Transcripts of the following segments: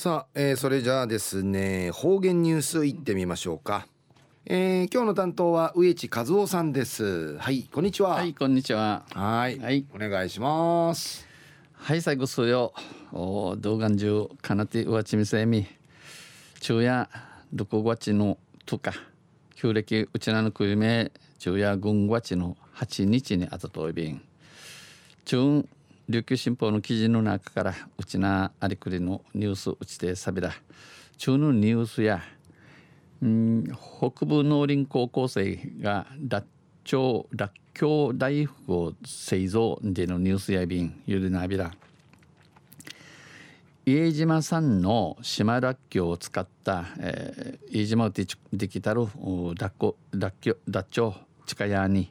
さあ、えー、それじゃあですね方言ニュースいってみましょうか、えー、今日の担当は植地和夫さんです。はいこんにちは。はいこんにちは。はいはい。お願いします。はい最後数よ。お動画中かなてうわちみせみ。昼夜6月のとか旧暦うちなのくゆめ昼夜軍月の8日にあたといびん。中琉球新報の記事の中からうちなありくりのニュースうちでさびら中のニュースやうん北部農林高校生が脱腸脱境大福を製造でのニュースやびんゆるなびら。家島産の島らっきょうを使った、えー、飯島でできたる脱脱脱腸近屋に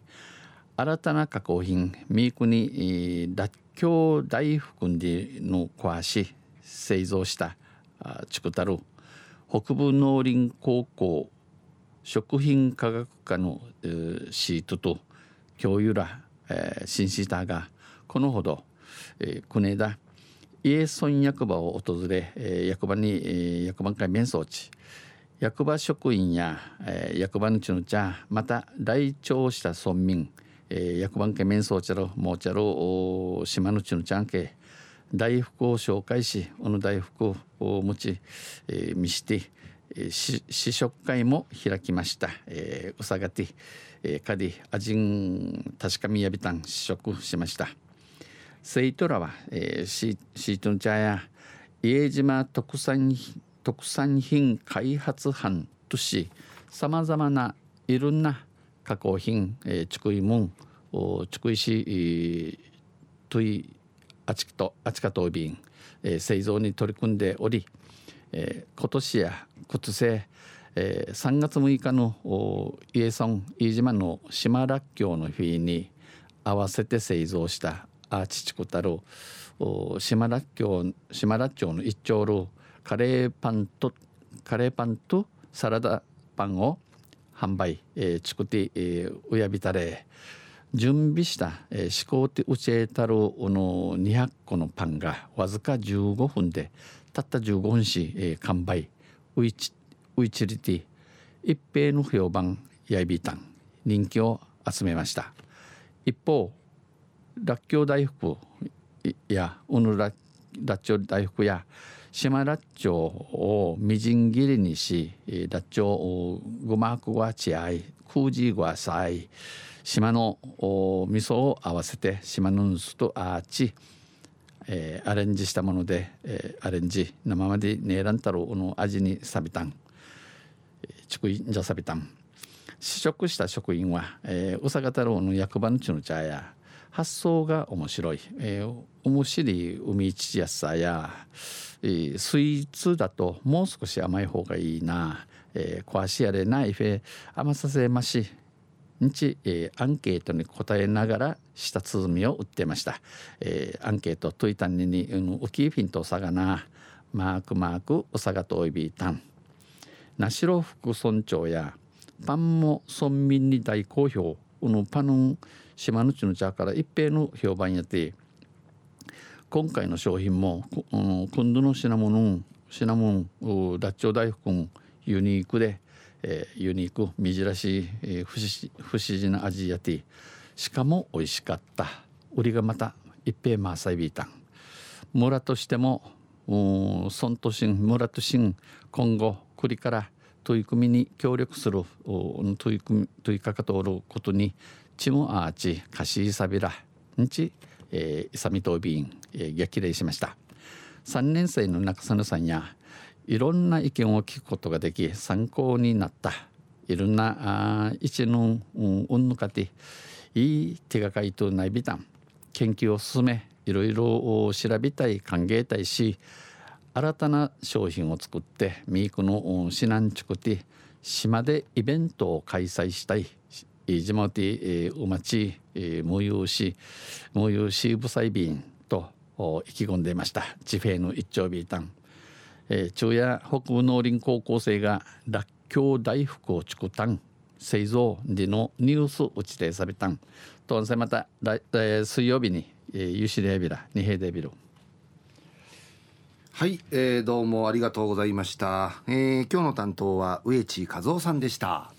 新たな加工品ミークに脱境大福での壊し製造したチクタル北部農林高校食品科学科の、シートと教諭ら、えー、新シーターがこのほど、えー、国枝。家村役場を訪れ、えー、役場に、えー、役場会面相地役場職員や、えー、役場のちの茶また来庁した村民、えー、役場会面相地のもうちゃろ島のちのちゃんけ大福を紹介しこの大福を持ち、えー、見して、えー、試食会も開きました、えー、うさがて、えー、かで味ん確かみやびたん試食しました。生徒らは、えー、シシートの茶や家島特産特産品開発班としさまざまないろんな加工品、えー、ちくいもんちくいし、えー、といあちとあちかとびん、えー、製造に取り組んでおり、えー、今年や今年、えー、3月6日の家村飯島の島らっきょうの日に合わせて製造したアーチチコタル島らっきょう島らっちょうの一丁ルカレーパンとカレーパンとサラダパンを販売、えー、チクティ、えー、うやびたれ準備した、えー、試行てうちえたるの200個のパンがわずか15分でたった15分し、えー、完売。ウイチウイチリティ一平の評判やいびたん。人気を集めました。一方らっきょう大福やうぬららっちょう大福や島らっちょうをみじん切りにしらっちょうごまくわちあい空じごわさい島の味噌を合わせて島のんすとアーチ、えー、アレンジしたもので、えー、アレンジ。生までねえらんたろうの味にさびたん。ちくいんじゃさびたん。試食した職員は、えー、うさが太郎の役場のちの茶や発想が面白い、えー、面白い海ちやさや、えー、スイーツだともう少し甘い方がいいな、えー、壊しやれないフェ甘させまし。日、えー、アンケートに答えながら舌鼓を打ってました、えー、アンケートといたんににウキーフィンとさがな。マークマークおさがとおいびいたん。那城副村長やパンも村民に大好評。うぬパヌン島のちの茶から一平の評判やって。今回の商品も、今度の品物品物ダッチョ大福ユニークでえー、ユニーク珍しい、えー、不思不思議な味やて。しかも美味しかった。売りがまた一平マーサイビータン。村としても村としん村としん今後栗から取り組みに協力する取り組み取りかかとおることにチムアーチカシーサビラんち、えー、イサミトービーン、え、激励しました。3年生の中曽さんやいろんな意見を聞くことができ参考になった。いろんなあ一のうんぬかていい手がかりとないびたん。研究を進めいろいろ調べたい歓迎たいし新たな商品を作ってミークの指南地区で島でイベントを開催したい。地元お待ち無有し無有し部裁便と意気込んでいました。地平の一丁ビータンえー、昼夜北部農林高校生がらっきょう大福を作ったん。製造でのニュース打ちてさびたん。とんせまた、えー、水曜日に、えー、ユシレビラニヘデビルはい、えー、どうもありがとうございました、えー、今日の担当は植地和夫さんでした。